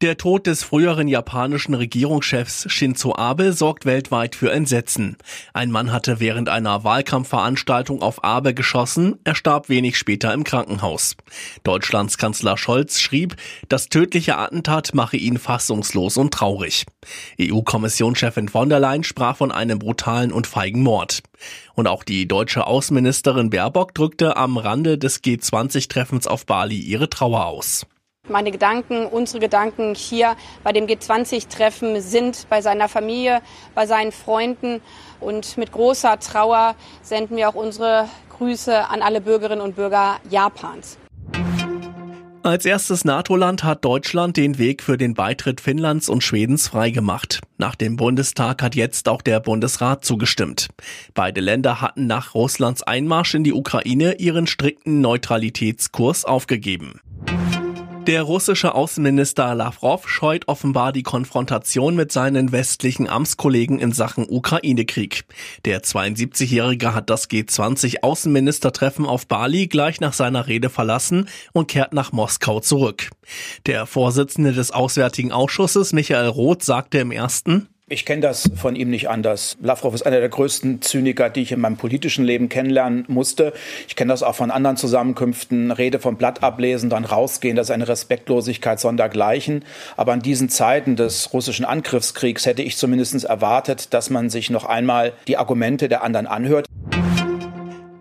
Der Tod des früheren japanischen Regierungschefs Shinzo Abe sorgt weltweit für Entsetzen. Ein Mann hatte während einer Wahlkampfveranstaltung auf Abe geschossen, er starb wenig später im Krankenhaus. Deutschlands Kanzler Scholz schrieb, das tödliche Attentat mache ihn fassungslos und traurig. EU-Kommissionschefin von der Leyen sprach von einem brutalen und feigen Mord. Und auch die deutsche Außenministerin Baerbock drückte am Rande des G20-Treffens auf Bali ihre Trauer aus. Meine Gedanken, unsere Gedanken hier bei dem G20-Treffen sind bei seiner Familie, bei seinen Freunden. Und mit großer Trauer senden wir auch unsere Grüße an alle Bürgerinnen und Bürger Japans. Als erstes NATO-Land hat Deutschland den Weg für den Beitritt Finnlands und Schwedens freigemacht. Nach dem Bundestag hat jetzt auch der Bundesrat zugestimmt. Beide Länder hatten nach Russlands Einmarsch in die Ukraine ihren strikten Neutralitätskurs aufgegeben. Der russische Außenminister Lavrov scheut offenbar die Konfrontation mit seinen westlichen Amtskollegen in Sachen Ukraine-Krieg. Der 72-Jährige hat das G20-Außenministertreffen auf Bali gleich nach seiner Rede verlassen und kehrt nach Moskau zurück. Der Vorsitzende des Auswärtigen Ausschusses, Michael Roth, sagte im ersten, ich kenne das von ihm nicht anders. Lavrov ist einer der größten Zyniker, die ich in meinem politischen Leben kennenlernen musste. Ich kenne das auch von anderen Zusammenkünften. Rede vom Blatt ablesen, dann rausgehen, das ist eine Respektlosigkeit sondergleichen. Aber in diesen Zeiten des russischen Angriffskriegs hätte ich zumindest erwartet, dass man sich noch einmal die Argumente der anderen anhört.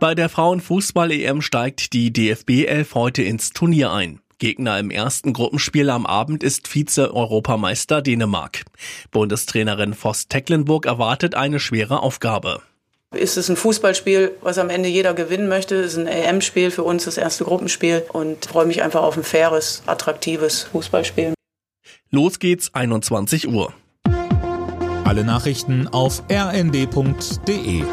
Bei der Frauenfußball-EM steigt die DFB 11 heute ins Turnier ein. Gegner im ersten Gruppenspiel am Abend ist Vize-Europameister Dänemark. Bundestrainerin Voss Tecklenburg erwartet eine schwere Aufgabe. Ist es ein Fußballspiel, was am Ende jeder gewinnen möchte? Es ist ein EM-Spiel für uns, das erste Gruppenspiel und freue mich einfach auf ein faires, attraktives Fußballspiel. Los geht's, 21 Uhr. Alle Nachrichten auf rnd.de